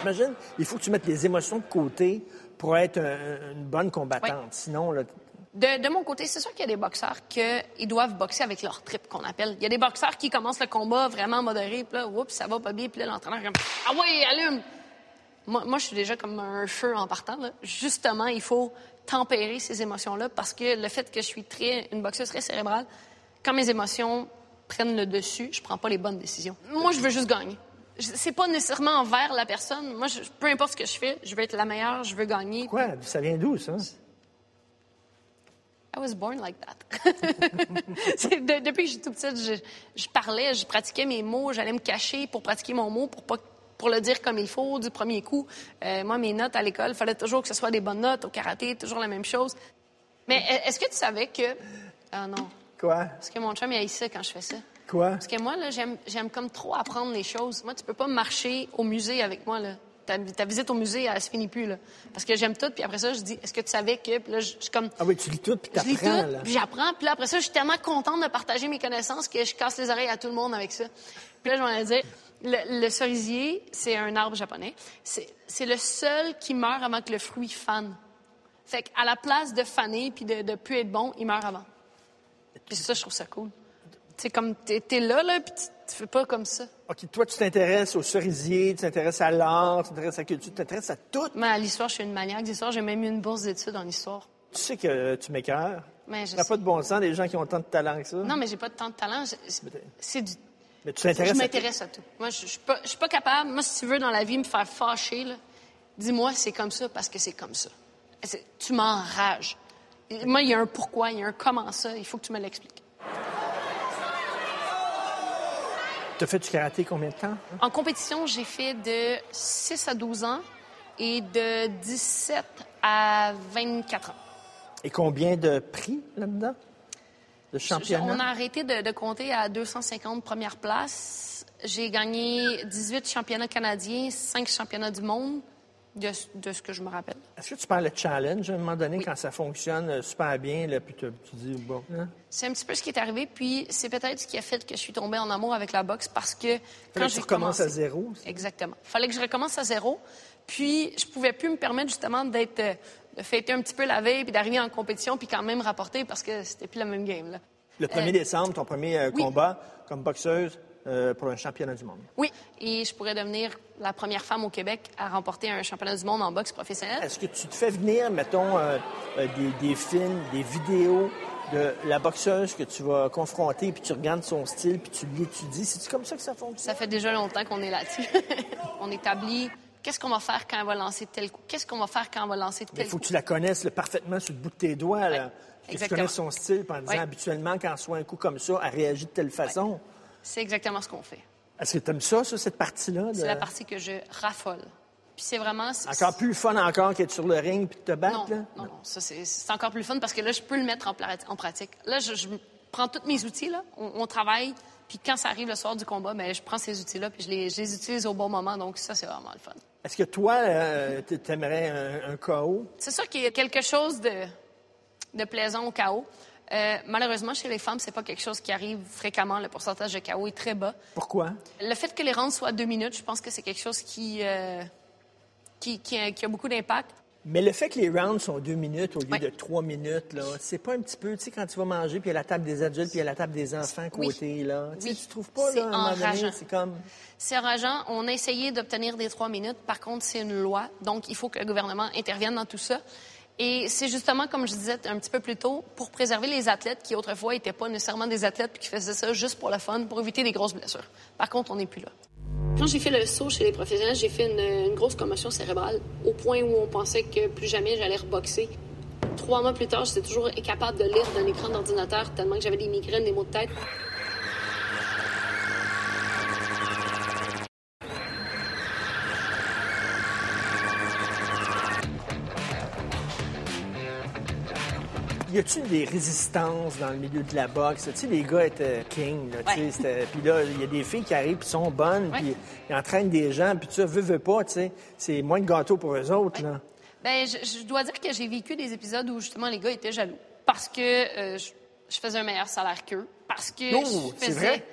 Imagine, il faut que tu mettes les émotions de côté pour être un- une bonne combattante. Sinon, là, De, de mon côté, c'est sûr qu'il y a des boxeurs qui doivent boxer avec leur trip, qu'on appelle. Il y a des boxeurs qui commencent le combat vraiment modéré, puis là, oups, ça va pas bien, puis là, l'entraîneur comme « Ah ouais, allume! » Moi, moi, je suis déjà comme un feu en partant. là. Justement, il faut tempérer ces émotions-là parce que le fait que je suis très, une boxeuse très cérébrale, quand mes émotions prennent le dessus, je prends pas les bonnes décisions. Moi, je veux juste gagner. C'est pas nécessairement envers la personne. Moi, je- peu importe ce que je fais, je veux être la meilleure, je veux gagner. quoi? Ça vient d'où, ça? I was born like that. De- depuis que j'étais tout petite, je, je parlais, je pratiquais mes mots, j'allais me cacher pour pratiquer mon mot, pour pas pour le dire comme il faut du premier coup. Euh, moi, mes notes à l'école, il fallait toujours que ce soit des bonnes notes. Au karaté, toujours la même chose. Mais e- est-ce que tu savais que... Ah non. Quoi? Parce que mon chum, il haïssait quand je fais ça. Quoi? Parce que moi, là, j'aime, j'aime comme trop apprendre les choses. Moi, tu peux pas marcher au musée avec moi, là. Ta, ta visite au musée, elle se finit plus, là. Parce que j'aime tout, puis après ça, je dis, est-ce que tu savais que... Puis là, je suis comme... Ah oui, tu lis tout puis Je lis t'apprends, tout, là. puis j'apprends. Puis là, après ça, je suis tellement contente de partager mes connaissances que je casse les oreilles à tout le monde avec ça. Puis là, je vais dire, le, le cerisier, c'est un arbre japonais. C'est le seul qui meurt avant que le fruit fane. Fait qu'à la place de faner puis de, de plus être bon, il meurt avant. Puis ça, je trouve ça cool. C'est comme, t'es es là, là, puis tu- fais pas comme ça. OK, toi, tu t'intéresses aux cerisiers, tu t'intéresses à l'art, tu t'intéresses à la culture, tu t'intéresses à tout. Mais à l'histoire, je suis une maniaque d'histoire. J'ai même eu une bourse d'études en histoire. Tu sais que tu m'écœures. Mais je pas de bon sens, des gens qui ont tant de talent que ça. Non, mais j'ai pas tant de talent. C'est du. Mais tu Je t'intéresses à tout. m'intéresse à tout. Moi, je je suis pas, je suis pas capable. Moi, si tu veux, dans la vie, me faire fâcher, dis-moi, c'est comme ça parce que c'est comme ça. Tu m'enrages. Moi, il y a un pourquoi, il y a un comment ça. Il faut que tu me l'expliques. Tu as fait du karaté combien de temps? hein? En compétition, j'ai fait de 6 à 12 ans et de 17 à 24 ans. Et combien de prix là-dedans? De championnat? On a arrêté de, de compter à 250 premières places. J'ai gagné 18 championnats canadiens, 5 championnats du monde, de, de ce que je me rappelle. Est-ce que tu parles de challenge à un moment donné quand ça fonctionne euh, super bien, là, puis tu, tu dis, bon, hein? C'est un petit peu ce qui est arrivé, puis c'est peut-être ce qui a fait que je suis tombée en amour avec la boxe parce que Fallait quand que tu recommences commencé... à zéro. Exactement. Fallait que je recommence à zéro, puis je pouvais plus me permettre justement d'être euh, de fêter un petit peu la veille puis d'arriver en compétition puis quand même rapporter parce que c'était plus la même game là. Le 1er Euh, décembre, ton premier euh, oui. combat comme boxeuse euh, pour un championnat du monde. Oui, et je pourrais devenir la première femme au Québec à remporter un championnat du monde en boxe professionnelle. Est-ce que tu te fais venir, mettons, des, des films, des vidéos de la boxeuse que tu vas confronter, puis tu regardes son style, puis tu l'étudies? C'est-tu comme ça que ça fonctionne? Ça fait déjà longtemps qu'on est là-dessus. On établit qu'est-ce qu'on va faire quand elle va lancer tel coup, qu'est-ce qu'on va faire quand elle va lancer Il tel faut coup? que tu la connaisses là, parfaitement sur le bout de tes doigts. Là. Que tu connaisses son style en disant Ouais. habituellement, quand soit un coup comme ça, elle réagit de telle façon. C'est exactement ce qu'on fait. Est-ce que tu aimes ça, ça, cette partie-là? de- C'est la partie que je raffole. Puis c'est vraiment Encore plus fun encore qu'être sur le ring puis de te battre? Non, là? non, non, ça c'est encore plus fun parce que là, je peux le mettre en, pratique. Là, je, je prends tous mes outils, là, on, on travaille, puis quand ça arrive le soir du combat, ben, je prends ces outils-là, puis je les, je les utilise au bon moment, donc ça, c'est vraiment le fun. Est-ce que toi, euh, tu aimerais un, un KO? C'est sûr qu'il y a quelque chose de, de plaisant au chaos. Euh, malheureusement, chez les femmes, c'est pas quelque chose qui arrive fréquemment. Le pourcentage de chaos est très bas. Pourquoi? Le fait que les rounds soient deux minutes, je pense que c'est quelque chose qui, euh, qui, qui a, qui a beaucoup d'impact. Mais le fait que les rounds sont deux minutes au lieu de trois minutes, là, c'est pas un petit peu, tu sais, quand tu vas manger, puis il y a la table des adultes, puis il y a la table des enfants à Oui. côté, là. Tu sais, tu trouves pas, là, à un moment donné, c'est comme... C'est enrageant. On a essayé d'obtenir des trois minutes. Par contre, c'est une loi. Donc, il faut que le gouvernement intervienne dans tout ça. Et c'est justement, comme je disais un petit peu plus tôt, pour préserver les athlètes qui, autrefois, n'étaient pas nécessairement des athlètes puis qui faisaient ça juste pour le fun, pour éviter des grosses blessures. Par contre, on n'est plus là. Quand j'ai fait le saut chez les professionnels, j'ai fait une, grosse commotion cérébrale au point où on pensait que plus jamais j'allais reboxer. Trois mois plus tard, j'étais toujours incapable de lire d'un écran d'ordinateur tellement que j'avais des migraines, des maux de tête. Y a-t-il des résistances dans le milieu de la boxe? Tu sais, les gars étaient king, là, tu sais, Puis là, il y a des filles qui arrivent, puis sont bonnes, Ouais. puis ils entraînent des gens, puis tu sais, veux, veux pas, tu sais. C'est moins de gâteau pour eux autres, là. Ben, je, je dois dire que j'ai vécu des épisodes où justement les gars étaient jaloux parce que euh, je, je faisais un meilleur salaire qu'eux, parce que Oh, je faisais. vrai?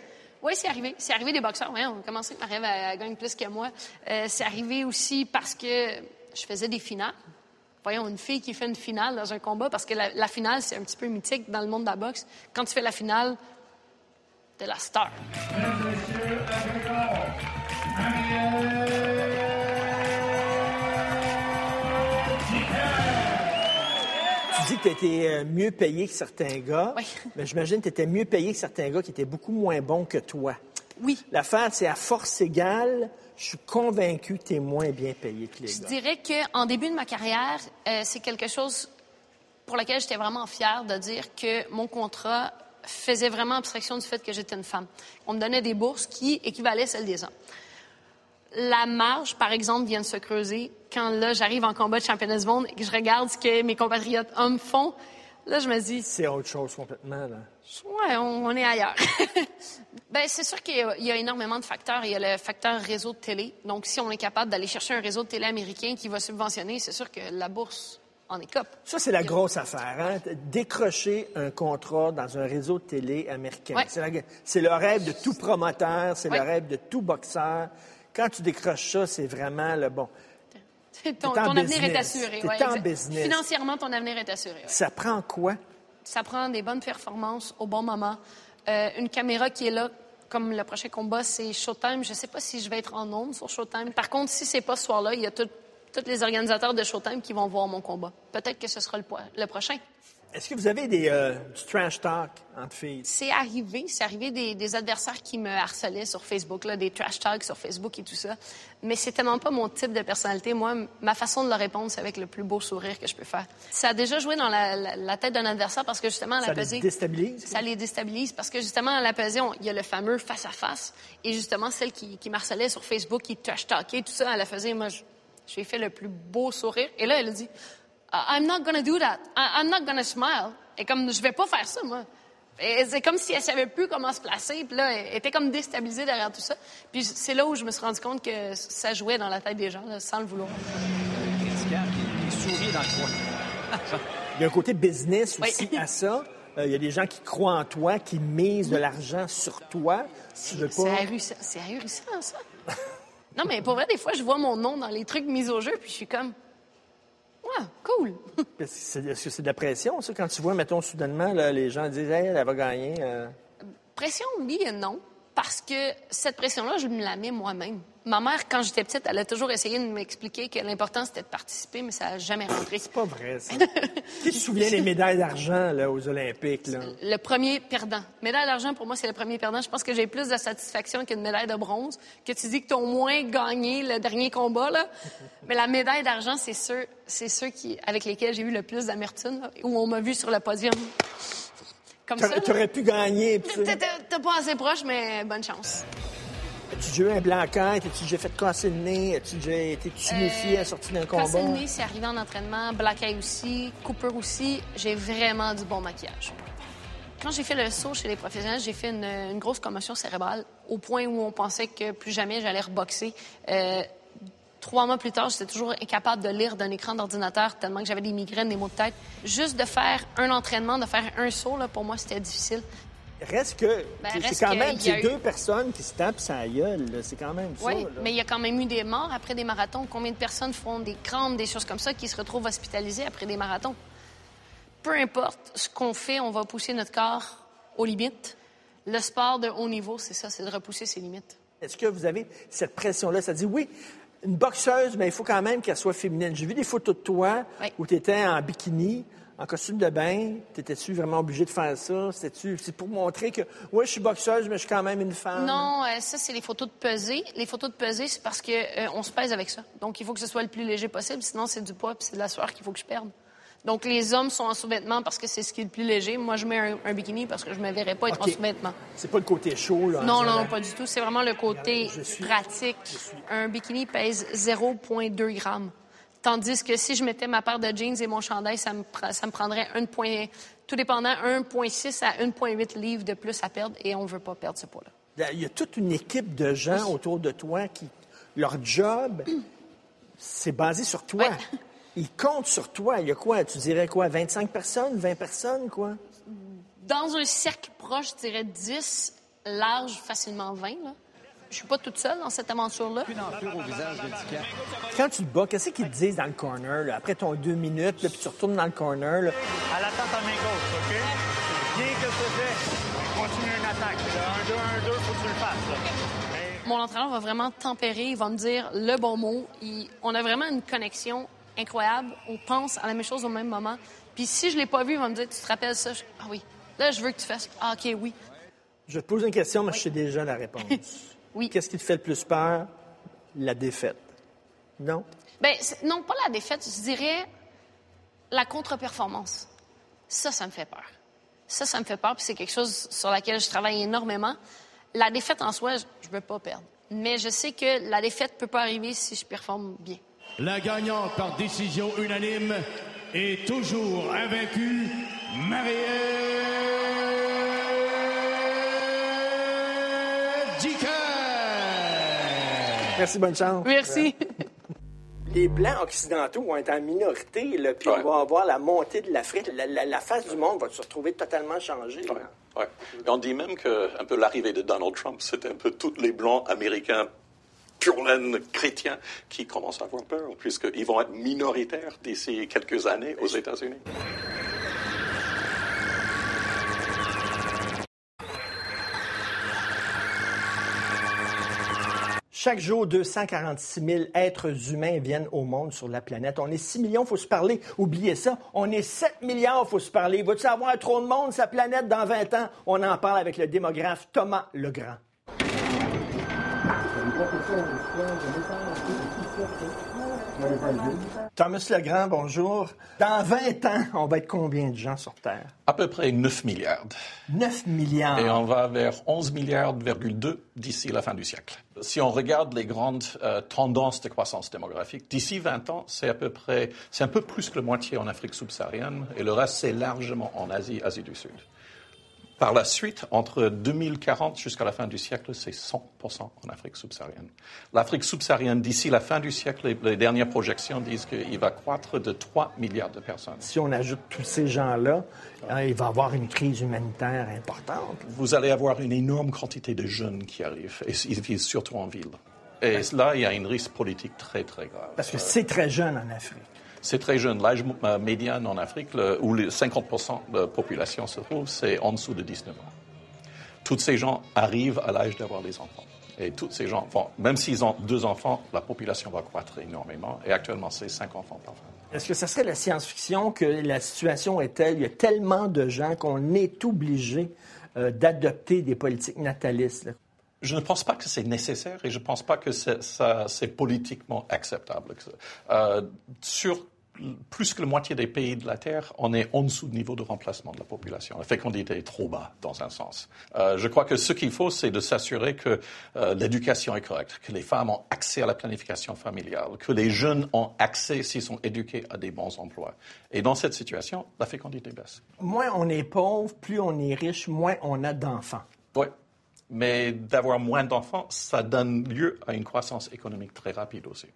Oui, c'est arrivé. C'est arrivé des boxeurs. Ouais, on a commencé que Marie-Ève elle, elle gagne plus que moi. Euh, c'est arrivé aussi parce que je faisais des finales. Voyons, une fille qui fait une finale dans un combat, parce que la, la finale, c'est un petit peu mythique dans le monde de la boxe. Quand tu fais la finale, t'es la star. Tu dis que tu étais mieux payé que certains gars, Oui. mais j'imagine que tu étais mieux payé que certains gars qui étaient beaucoup moins bons que toi. Oui. L'affaire, c'est à force égale, je suis convaincu que tu es moins bien payé que les Je gars. dirais qu'en début de ma carrière, euh, c'est quelque chose pour lequel j'étais vraiment fière de dire que mon contrat faisait vraiment abstraction du fait que j'étais une femme. On me donnait des bourses qui équivalaient à celles des hommes. La marge, par exemple, vient de se creuser quand là, j'arrive en combat de championnat du monde et que je regarde ce que mes compatriotes hommes font. Là, je me dis, C'est autre chose complètement, là. Ouais, on, on est ailleurs. ben, c'est sûr qu'il y, a- il y a énormément de facteurs. Il y a le facteur réseau de télé. Donc, si on est capable d'aller chercher un réseau de télé américain qui va subventionner, c'est sûr que la bourse en écope. Ça, c'est la grosse affaire, hein? Décrocher un contrat dans un réseau de télé américain. Ouais. C'est le rêve de tout promoteur, c'est Ouais. le rêve de tout boxeur. Quand tu décroches ça, c'est vraiment le bon. ton avenir est assuré. Ouais, en business. Financièrement, ton avenir est assuré. ouais. Ça prend quoi? Ça prend des bonnes performances au bon moment, euh, une caméra qui est là comme le prochain combat, c'est Showtime. Je ne sais pas si je vais être en nombre sur Showtime. Par contre, si c'est pas ce soir-là, il y a tous les organisateurs de Showtime qui vont voir mon combat. Peut-être que ce sera le prochain. Est-ce que vous avez des, euh, du trash talk entre filles? C'est arrivé, c'est arrivé des, des adversaires qui me harcelaient sur Facebook, là, des trash talks sur Facebook et tout ça. Mais c'est tellement pas mon type de personnalité. Moi, ma façon de leur répondre, c'est avec le plus beau sourire que je peux faire. Ça a déjà joué dans la, la- la tête d'un adversaire parce que justement, à la Ça les pesée. déstabilise? Ça les déstabilise parce que justement, à la pesée, il y a le fameux face à face. Et justement, celle qui, qui m'harcelait sur Facebook, qui trash talkait, tout ça, à la pesée, moi, je- j'ai fait le plus beau sourire. Et là, elle a dit, "I- I'm not gonna do that. I'm not gonna smile. Et comme, je vais pas faire ça, moi. Et c'est comme si elle savait plus comment se placer. Puis là, elle était comme déstabilisée derrière tout ça. Puis c'est là où je me suis rendu compte que ça jouait dans la tête des gens, là, sans le vouloir. sourit dans le coin. Il y a un côté business Oui. aussi à ça. Euh, il y a des gens qui croient en toi, qui misent de l'argent sur toi. Si C'est pas... ahurissant, ça. non, mais pour vrai, des fois, je vois mon nom dans les trucs mis au jeu, puis je suis comme, ouais, cool. Est-ce que c'est est-ce que c'est de la pression, ça, quand tu vois, mettons, soudainement, là, les gens disent, hey, elle va gagner. euh? Pression, oui et non. Parce que cette pression-là, je me la mets moi-même. Ma mère, quand j'étais petite, elle a toujours essayé de m'expliquer que l'important, c'était de participer, mais ça n'a jamais rentré. C'est pas vrai, ça. Qui se souvient des médailles d'argent là, aux Olympiques? Là? Le premier perdant. Médaille d'argent, pour moi, c'est le premier perdant. Je pense que j'ai plus de satisfaction qu'une médaille de bronze, que tu dis que tu as au moins gagné le dernier combat. Là. Mais la médaille d'argent, c'est ceux, c'est ceux qui, avec lesquels j'ai eu le plus d'amertume, où on m'a vu sur le podium. Comme ça. T'aurais là. t'aurais pu gagner. t'es- T'es pas assez proche, mais bonne chance. As-tu déjà eu un blanc As-tu déjà fait casser le nez? As-tu déjà été tuméfié à la sortie d'un combat? Casser le nez, c'est arrivé en entraînement. Eye aussi. Cooper aussi. J'ai vraiment du bon maquillage. Quand j'ai fait le saut chez les professionnels, j'ai fait une, une grosse commotion cérébrale au point où on pensait que plus jamais j'allais reboxer. Euh, trois mois plus tard, j'étais toujours incapable de lire d'un écran d'ordinateur tellement que j'avais des migraines, des maux de tête. Juste de faire un entraînement, de faire un saut, là, pour moi, c'était difficile. Reste que Ben, c'est quand que même c'est eu- deux personnes qui se tapent sa gueule. C'est quand même ça. Oui, là. mais il y a quand même eu des morts après des marathons. Combien de personnes font des crampes, des choses comme ça, qui se retrouvent hospitalisées après des marathons? Peu importe ce qu'on fait, on va pousser notre corps aux limites. Le sport de haut niveau, c'est ça, c'est de repousser ses limites. Est-ce que vous avez cette pression-là? Ça dit, oui, une boxeuse, mais il faut quand même qu'elle soit féminine. J'ai vu des photos de toi où tu étais en bikini, en costume de bain. T'étais-tu vraiment obligé de faire ça? C'est pour montrer que, oui, je suis boxeuse, mais je suis quand même une femme. Non, euh, ça, c'est les photos de pesée. Les photos de pesée, c'est parce que euh, on se pèse avec ça. Donc, il faut que ce soit le plus léger possible, sinon c'est du poids puis c'est de la sueur qu'il faut que je perde. Donc, les hommes sont en sous-vêtements parce que c'est ce qui est le plus léger. Moi, je mets un, un bikini parce que je me verrais pas être en sous-vêtements. C'est pas le côté chaud, là. Non, non, pas du tout. C'est vraiment le côté pratique. Un bikini pèse 0,2 grammes. Tandis que si je mettais ma paire de jeans et mon chandail, ça me, pre- ça me prendrait un point, tout dépendant, 1,6 à 1,8 livres de plus à perdre et on ne veut pas perdre ce poids-là. Il y a toute une équipe de gens autour de toi qui, leur job, c'est basé sur toi. Ils comptent sur toi. Il y a quoi? Tu dirais quoi? 25 personnes? 20 personnes, quoi? Dans un cercle proche, je dirais 10, large, facilement 20. Là. Je suis pas toute seule dans cette aventure-là. Quand tu te bats, qu'est-ce qu'ils te disent dans le corner, là? après ton deux minutes, là, puis tu retournes dans le corner? là? À l'attente à main gauche, OK? Bien que tu fais, continue une attaque. Le 1-2, 1-2, faut que tu le fasses. là. Mon entraîneur va vraiment tempérer, il va me dire le bon mot. Il- On a vraiment une connexion incroyable. On pense à la même chose au même moment. Puis si je l'ai pas vu, il va me dire Tu te rappelles ça? Je- Ah oui. Là, je veux que tu fasses. Ah, OK, oui. Je te pose une question, mais je sais déjà la réponse. oui. Qu'est-ce qui te fait le plus peur? La défaite. Non? Ben, non, pas la défaite, je dirais la contre-performance. Ça, ça me fait peur. Ça, ça me fait peur, puis c'est quelque chose sur laquelle je travaille énormément. La défaite en soi, je ne veux pas perdre. Mais je sais que la défaite peut pas arriver si je performe bien. La gagnante par décision unanime est toujours invaincue, Marielle Dicker. Merci, bonne chance. Merci. Les Blancs occidentaux vont être en minorité, là, puis on va avoir la montée de l'Afrique. La, la- la face du monde va se retrouver totalement changée. Ouais. Et on dit même que un peu l'arrivée de Donald Trump, c'est un peu tous les blancs américains pur laine chrétiens qui commencent à avoir peur, puisqu'ils vont être minoritaires d'ici quelques années aux États-Unis. Chaque jour, 246 000 êtres humains viennent au monde sur la planète. On est 6 millions, il faut se parler. Oubliez ça. On est 7 milliards, il faut se parler. Va-tu avoir trop de monde, sa planète, dans 20 ans? On en parle avec le démographe Thomas Legrand. Thomas Legrand, bonjour. Dans 20 ans, on va être combien de gens sur Terre? À peu près 9 milliards. 9 milliards. Et on va vers 11 milliards, d'ici la fin du siècle. Si on regarde les grandes euh, tendances de croissance démographique, d'ici 20 ans, c'est à peu près, c'est un peu plus que la moitié en Afrique subsaharienne et le reste, c'est largement en Asie, Asie du Sud. Par la suite, entre 2040 jusqu'à la fin du siècle, c'est 100% en Afrique subsaharienne. L'Afrique subsaharienne, d'ici la fin du siècle, les, dernières projections disent qu'il va croître de 3 milliards de personnes. Si on ajoute tous ces gens-là, hein, il va y avoir une crise humanitaire importante. Vous allez avoir une énorme quantité de jeunes qui arrivent, et ils vivent surtout en ville. Et là, il y a un risque politique très, très grave. Parce que c'est très jeune en Afrique. C'est très jeune. L'âge euh, médian en Afrique, le, où les 50% de la population se trouve, c'est en dessous de 19 ans. Tous ces gens arrivent à l'âge d'avoir des enfants. Et tous ces gens, même s'ils ont deux enfants, la population va croître énormément. Et actuellement, c'est cinq enfants par femme. Est-ce que ça serait la science-fiction que la situation est telle, il y a tellement de gens qu'on est obligé euh, d'adopter des politiques natalistes? Là? Je ne pense pas que c'est nécessaire et je ne pense pas que c'est politiquement acceptable. Euh, sur plus que la moitié des pays de la Terre, on est en dessous du niveau de remplacement de la population. La fécondité est trop bas, dans un sens. Euh, je crois que ce qu'il faut, c'est de s'assurer que euh, l'éducation est correcte, que les femmes ont accès à la planification familiale, que les jeunes ont accès, s'ils sont éduqués, à des bons emplois. Et dans cette situation, la fécondité baisse. Moins on est pauvre, plus on est riche, moins on a d'enfants. Oui. Mais d'avoir moins d'enfants, ça donne lieu à une croissance économique très rapide aussi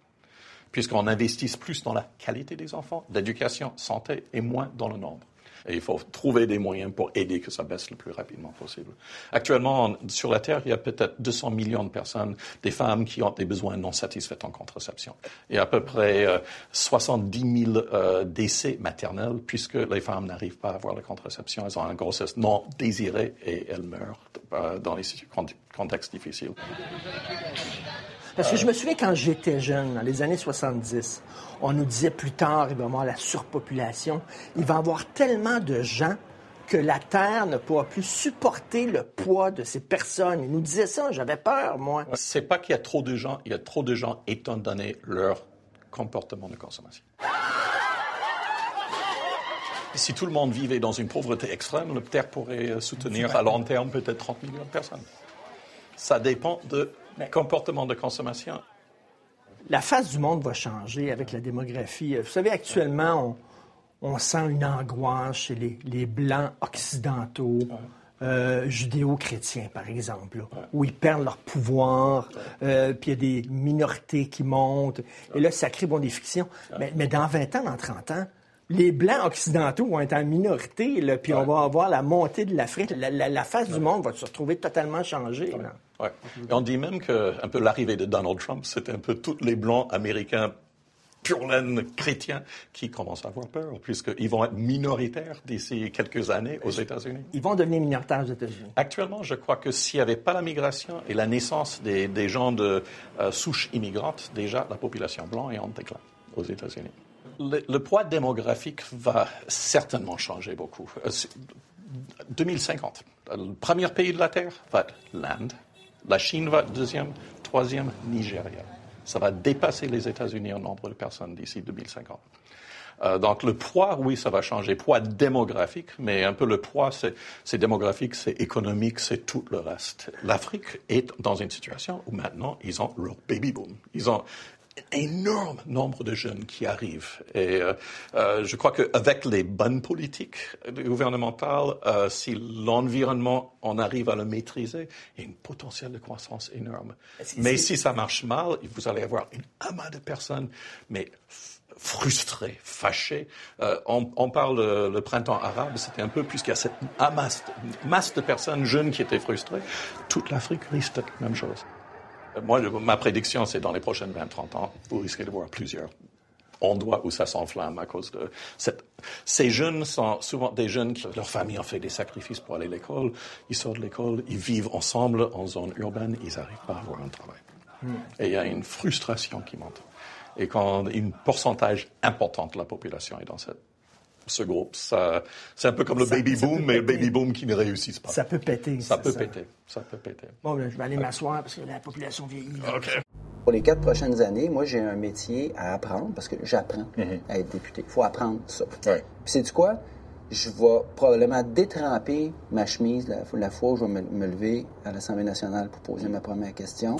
puisqu'on investisse plus dans la qualité des enfants, l'éducation, santé, et moins dans le nombre. Et il faut trouver des moyens pour aider que ça baisse le plus rapidement possible. Actuellement, sur la Terre, il y a peut-être 200 millions de personnes, des femmes qui ont des besoins non satisfaits en contraception. A à peu près euh, 70 000 euh, décès maternels puisque les femmes n'arrivent pas à avoir la contraception. Elles ont une grossesse non désirée et elles meurent euh, dans les contextes difficiles. Parce que je me souviens quand j'étais jeune, dans les années 70, on nous disait plus tard, il va y avoir la surpopulation. Il va y avoir tellement de gens que la Terre ne pourra plus supporter le poids de ces personnes. Ils nous disaient ça, j'avais peur, moi. C'est pas qu'il y a trop de gens, il y a trop de gens étant donné leur comportement de consommation. Si tout le monde vivait dans une pauvreté extrême, la Terre pourrait soutenir à long terme peut-être 30 millions de personnes. Ça dépend de comportement de consommation. La face du monde va changer avec la démographie. Vous savez, actuellement, on, on sent une angoisse chez les, les Blancs occidentaux. Euh, judéo-chrétiens, par exemple, là, où ils perdent leur pouvoir, euh, puis il y a des minorités qui montent, et là, ça crée bon, des fictions. Mais, mais, dans 20 ans, dans 30 ans, les Blancs occidentaux vont être en minorité, puis on va avoir la montée de l'Afrique. La, la, la, face du monde va se retrouver totalement changée. Là. Ouais. Et on dit même que un peu l'arrivée de Donald Trump, c'était un peu tous les blancs américains pur laine chrétiens qui commencent à avoir peur, puisqu'ils vont être minoritaires d'ici quelques années aux États-Unis. Ils vont devenir minoritaires aux États-Unis. Actuellement, je crois que s'il n'y avait pas la migration et la naissance des, des gens de euh, souche immigrante, déjà la population blanche est en déclin aux États-Unis. Le, le, poids démographique va certainement changer beaucoup. Euh, 2050, le premier pays de la Terre va être l'Inde, la Chine va deuxième, troisième, Nigeria. Ça va dépasser les États-Unis en nombre de personnes d'ici 2050. Euh, donc le poids, oui, ça va changer. Poids démographique, mais un peu le poids, c'est démographique, c'est économique, c'est tout le reste. L'Afrique est dans une situation où maintenant, ils ont leur baby boom. Ils ont énorme nombre de jeunes qui arrivent. Et euh, euh, je crois qu'avec les bonnes politiques gouvernementales, euh, si l'environnement, on arrive à le maîtriser, il y a un potentiel de croissance énorme. Mais si ça marche mal, vous allez avoir une amas de personnes, mais frustrées, fâchées. Euh, on, on, parle le, le printemps arabe, c'était un peu puisqu'il y a cette masse, masse de personnes jeunes qui étaient frustrées. Toute l'Afrique risque la même chose. Moi, ma prédiction, c'est dans les prochaines 20-30 ans, vous risquez de voir plusieurs endroits où ça s'enflamme à cause de cette... Ces jeunes sont souvent des jeunes qui, leur famille a fait des sacrifices pour aller à l'école. Ils sortent de l'école, ils vivent ensemble en zone urbaine, ils n'arrivent pas à avoir un travail. Et il y a une frustration qui monte. Et quand une pourcentage important de la population est dans cette, ce groupe, ça, c'est un peu comme le Ça- baby ça boom, mais le baby boom qui ne réussit pas. Ça peut péter. Ça peut péter. Ça peut péter. Bon, ben, je vais aller m'asseoir parce que la population vieillit. là. Pour les quatre prochaines années, moi, j'ai un métier à apprendre parce que j'apprends à être député. Il faut apprendre ça. Puis, c'est du quoi? Je vais probablement détremper ma chemise la, la fois où je vais me, me lever à l'Assemblée nationale pour poser ma première question.